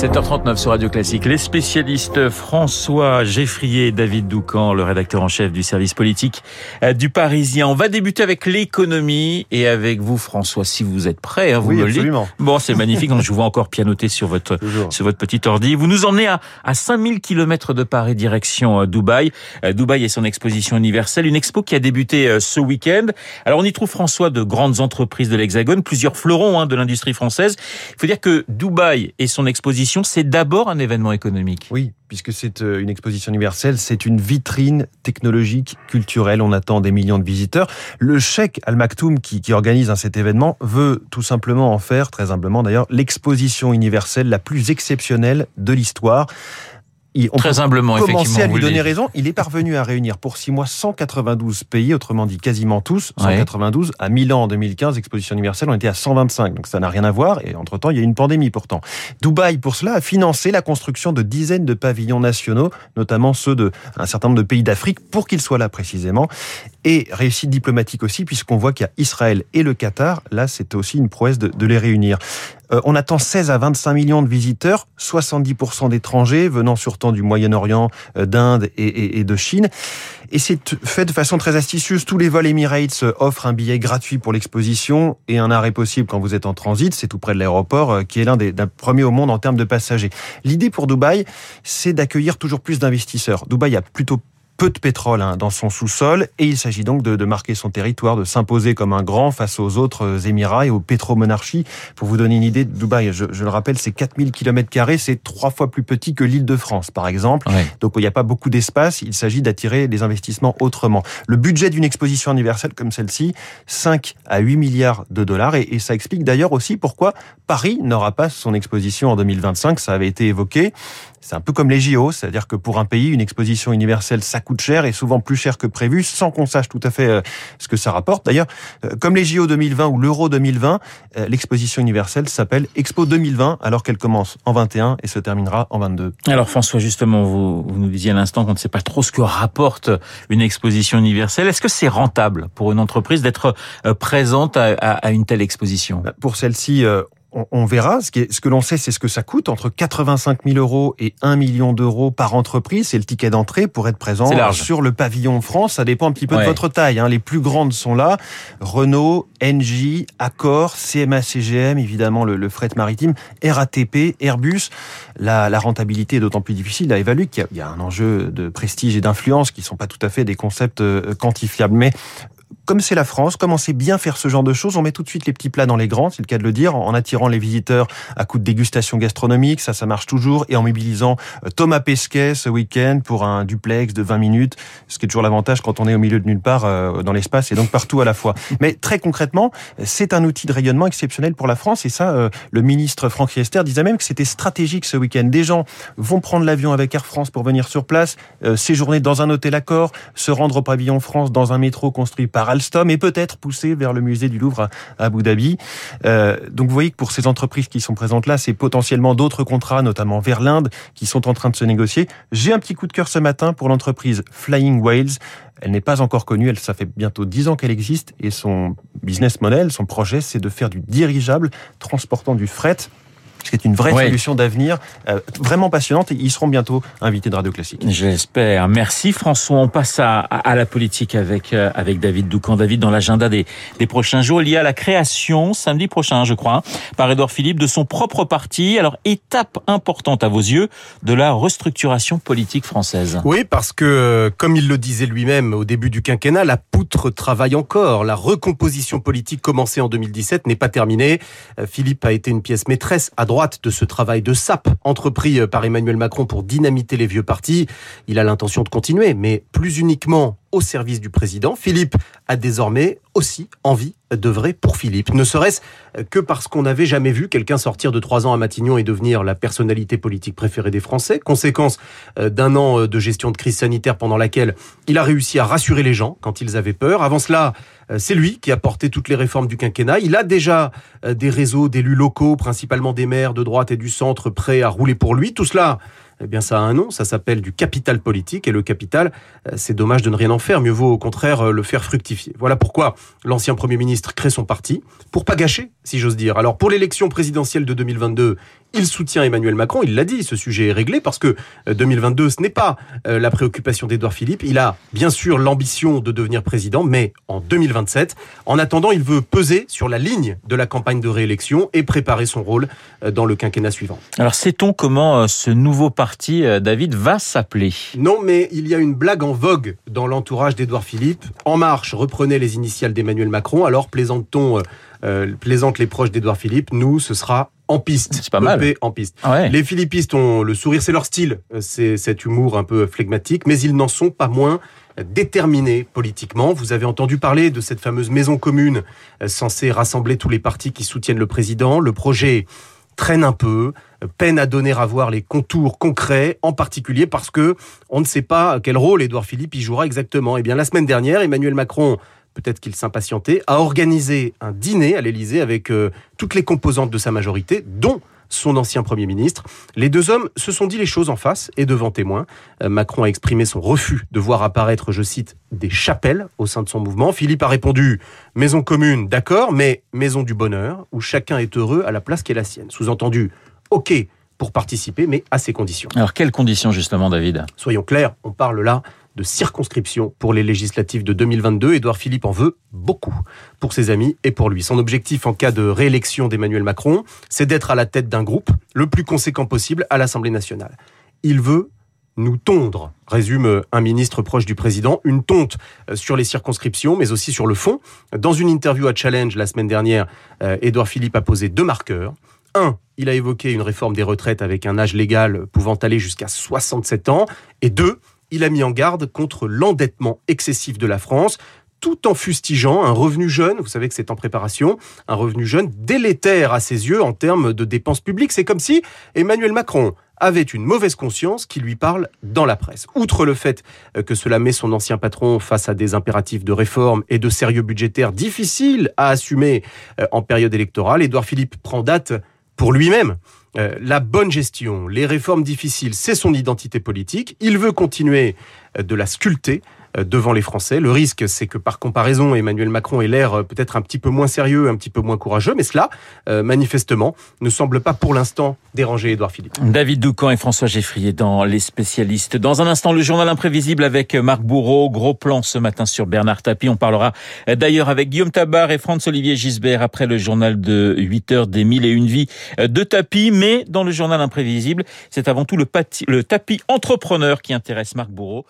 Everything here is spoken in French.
7h39 sur Radio Classique. Les spécialistes François Geffrier et David Doucan, le rédacteur en chef du service politique euh, du Parisien. On va débuter avec l'économie et avec vous François, si vous êtes prêt, hein, vous oui, me absolument. Bon, c'est magnifique, je vous vois encore pianoter sur votre Toujours. sur votre petit ordi. Vous nous emmenez à, à 5000 km de Paris, direction euh, Dubaï. Euh, Dubaï et son exposition universelle, une expo qui a débuté ce week-end. Alors on y trouve François de grandes entreprises de l'Hexagone, plusieurs fleurons hein, de l'industrie française. Il faut dire que Dubaï et son exposition, c'est d'abord un événement économique. Oui, puisque c'est euh, une exposition universelle, c'est une vitrine technologique, culturelle. On attend des millions de visiteurs. Le cheikh Al Maktoum, qui, qui organise hein, cet événement, veut tout simplement en faire, très humblement d'ailleurs, l'exposition universelle la plus exceptionnelle de l'histoire. Il- on Très peut humblement, commencer à lui donner raison. Il est parvenu à réunir pour six mois 192 pays, autrement dit quasiment tous, Ouais. 192. À Milan en 2015, exposition universelle, on était à 125, donc ça n'a rien à voir. Et entre-temps, il y a eu une pandémie pourtant. Dubaï, pour cela, a financé la construction de dizaines de pavillons nationaux, notamment ceux de un certain nombre de pays d'Afrique, pour qu'ils soient là précisément. Et réussite diplomatique aussi, puisqu'on voit qu'il y a Israël et le Qatar. Là, c'est aussi une prouesse de, de les réunir. Euh, on attend 16 à 25 millions de visiteurs, 70% d'étrangers venant surtout du Moyen-Orient, euh, d'Inde et, de Chine. Et c'est fait de façon très astucieuse. Tous les vols Emirates euh, offrent un billet gratuit pour l'exposition et un arrêt possible quand vous êtes en transit. C'est tout près de l'aéroport, euh, qui est l'un des d'un premier au monde en termes de passagers. L'idée pour Dubaï, c'est d'accueillir toujours plus d'investisseurs. Dubaï a plutôt peu de pétrole hein, dans son sous-sol et il s'agit donc de, de marquer son territoire, de s'imposer comme un grand face aux autres euh, Émirats et aux pétromonarchies. Pour vous donner une idée, Dubaï, je, je le rappelle, c'est 4000 km c'est trois fois plus petit que l'île de France, par exemple. Ouais. Donc il n'y a pas beaucoup d'espace, il s'agit d'attirer les investissements autrement. Le budget d'une exposition universelle comme celle-ci, 5 à 8 milliards de dollars, et, et ça explique d'ailleurs aussi pourquoi Paris n'aura pas son exposition en 2025, ça avait été évoqué. C'est un peu comme les JO, c'est-à-dire que pour un pays, une exposition universelle, ça coûte cher et souvent plus cher que prévu, sans qu'on sache tout à fait euh, ce que ça rapporte. D'ailleurs, euh, comme les JO 2020 ou l'Euro 2020, euh, l'exposition universelle s'appelle Expo 2020, alors qu'elle commence en 21 et se terminera en 22. Alors François, justement, vous, vous nous disiez à l'instant qu'on ne sait pas trop ce que rapporte une exposition universelle. Est-ce que c'est rentable pour une entreprise d'être présente à, à- à une telle exposition? Bah, Pour celle-ci, on, on verra. Ce, qui est- ce que l'on sait, c'est ce que ça coûte entre 85 000 euros et 1 million d'euros par entreprise. C'est le ticket d'entrée pour être présent sur le pavillon France. Ça dépend un petit peu Ouais. de votre taille. hein. Les plus grandes sont là. Renault, NJ, Accor, CMA, CGM, évidemment le, le fret maritime, RATP, Airbus. La, la rentabilité est d'autant plus difficile à évaluer qu'il y y, a un enjeu de prestige et d'influence qui sont pas tout à fait des concepts euh, quantifiables. Mais comme c'est la France, comme on sait bien faire ce genre de choses, on met tout de suite les petits plats dans les grands, c'est le cas de le dire, en attirant les visiteurs à coup de dégustation gastronomique, ça, ça marche toujours, et en mobilisant euh, Thomas Pesquet ce week-end pour un duplex de 20 minutes, ce qui est toujours l'avantage quand on est au milieu de nulle part euh, dans l'espace et donc partout à la fois. Mais très concrètement, c'est un outil de rayonnement exceptionnel pour la France, et ça, euh, le ministre Franck Riester disait même que c'était stratégique ce week-end. Des gens vont prendre l'avion avec Air France pour venir sur place, euh, séjourner dans un hôtel Accor, se rendre au pavillon France dans un métro construit par Et peut-être pousser vers le musée du Louvre à, à Abu Dhabi. Euh, donc vous voyez que pour ces entreprises qui sont présentes là, c'est potentiellement d'autres contrats, notamment vers l'Inde, qui sont en train de se négocier. J'ai un petit coup de cœur ce matin pour l'entreprise Flying Whales. Elle n'est pas encore connue, elle, ça fait bientôt 10 ans qu'elle existe et son business model, son projet, c'est de faire du dirigeable transportant du fret. C'est une vraie solution d'avenir, euh, vraiment passionnante et ils seront bientôt invités de Radio Classique. J'espère. Merci François. On passe à, à- à la politique avec euh, avec David Doucan. David, dans l'agenda des, des prochains jours, il y a la création, samedi prochain, je crois, hein, par Édouard Philippe, de son propre parti. Alors, étape importante à vos yeux de la restructuration politique française. Oui, parce que, euh, comme il le disait lui-même au début du quinquennat, la poutre travaille encore. La recomposition politique commencée en 2017 n'est pas terminée. Philippe a été une pièce maîtresse à droite de ce travail de sape entrepris euh, par Emmanuel Macron pour dynamiter les vieux partis. Il a l'intention de continuer, mais plus uniquement au service du président. Philippe a désormais aussi envie d'œuvrer pour Philippe. Ne serait-ce que parce qu'on n'avait jamais vu quelqu'un sortir de trois ans à Matignon et devenir la personnalité politique préférée des Français. Conséquence euh, d'un an euh, de gestion de crise sanitaire pendant laquelle il a réussi à rassurer les gens quand ils avaient peur. Avant cela, euh, c'est lui qui a porté toutes les réformes du quinquennat. Il a déjà des réseaux d'élus locaux, principalement des maires de droite et du centre, prêts à rouler pour lui. Tout cela eh bien ça a un nom, ça s'appelle du capital politique et le capital, euh, c'est dommage de ne rien en faire, mieux vaut au contraire euh, le faire fructifier. Voilà pourquoi l'ancien Premier ministre crée son parti, pour pas gâcher, si j'ose dire. Alors pour l'élection présidentielle de 2022, il soutient Emmanuel Macron, il l'a dit, ce sujet est réglé parce que 2022, euh, ce n'est pas la préoccupation d'Edouard Philippe. Il a bien sûr l'ambition de devenir président, mais en 2027. En attendant, il veut peser sur la ligne de la campagne de réélection et préparer son rôle dans le quinquennat suivant. Alors sait-on comment ce nouveau parti, David, va s'appeler? Non, mais il y a une blague en vogue dans l'entourage d'Edouard Philippe. En marche reprenait les initiales d'Emmanuel Macron, alors plaisante-t-on euh, plaisante les proches d'Edouard Philippe? Nous, ce sera en piste. C'est pas mal. En piste. Ah les philippistes ont le sourire, c'est leur style. Euh, c'est cet humour un peu flegmatique, mais ils n'en sont pas moins déterminés politiquement. Vous avez entendu parler de cette fameuse maison commune euh, censée rassembler tous les partis qui soutiennent le président. Le projet traîne un peu, peine à donner à voir les contours concrets, en particulier parce que on ne sait pas quel rôle Édouard Philippe y jouera exactement. Eh bien, la semaine dernière, Emmanuel Macron peut-être qu'il s'impatientait, a organisé un dîner à l'Élysée avec euh, toutes les composantes de sa majorité, dont son ancien Premier ministre. Les deux hommes se sont dit les choses en face et devant témoins. Euh, Macron a exprimé son refus de voir apparaître, je cite, des chapelles au sein de son mouvement. Philippe a répondu maison commune, d'accord, mais maison du bonheur, où chacun est heureux à la place qui est la sienne. Sous-entendu, ok pour participer, mais à ses conditions. Alors quelles conditions justement, David? Soyons clairs, on parle là de circonscription pour les législatives de 2022. Édouard Philippe en veut beaucoup pour ses amis et pour lui. Son objectif en cas de réélection d'Emmanuel Macron, c'est d'être à la tête d'un groupe le plus conséquent possible à l'Assemblée nationale. Il veut nous tondre, résume un ministre proche du président, une tonte euh, sur les circonscriptions, mais aussi sur le fond. Dans une interview à Challenge la semaine dernière, euh, Édouard Philippe a posé deux marqueurs. Un, il a évoqué une réforme des retraites avec un âge légal pouvant aller jusqu'à 67 ans. Et deux, il a mis en garde contre l'endettement excessif de la France tout en fustigeant un revenu jeune, vous savez que c'est en préparation, un revenu jeune délétère à ses yeux en termes de dépenses publiques. C'est comme si Emmanuel Macron avait une mauvaise conscience qui lui parle dans la presse. Outre le fait euh, que cela met son ancien patron face à des impératifs de réforme et de sérieux budgétaires difficiles à assumer euh, en période électorale, Édouard Philippe prend date pour lui-même. Euh, la bonne gestion, les réformes difficiles, c'est son identité politique. Il veut continuer euh, de la sculpter devant les Français. Le risque, c'est que par comparaison, Emmanuel Macron ait l'air euh, peut-être un petit peu moins sérieux, un petit peu moins courageux, mais cela, euh, manifestement, ne semble pas pour l'instant déranger Édouard Philippe. David Doucan et François Geffrier dans Les Spécialistes. Dans un instant, le journal imprévisible avec Marc Bourreau. Gros plan ce matin sur Bernard Tapie. On parlera d'ailleurs avec Guillaume Tabar et Franz-Olivier Gisbert après le journal de 8 heures des mille et une vies de Tapie. Mais dans le journal imprévisible, c'est avant tout le, tapis entrepreneur qui intéresse Marc Bourreau.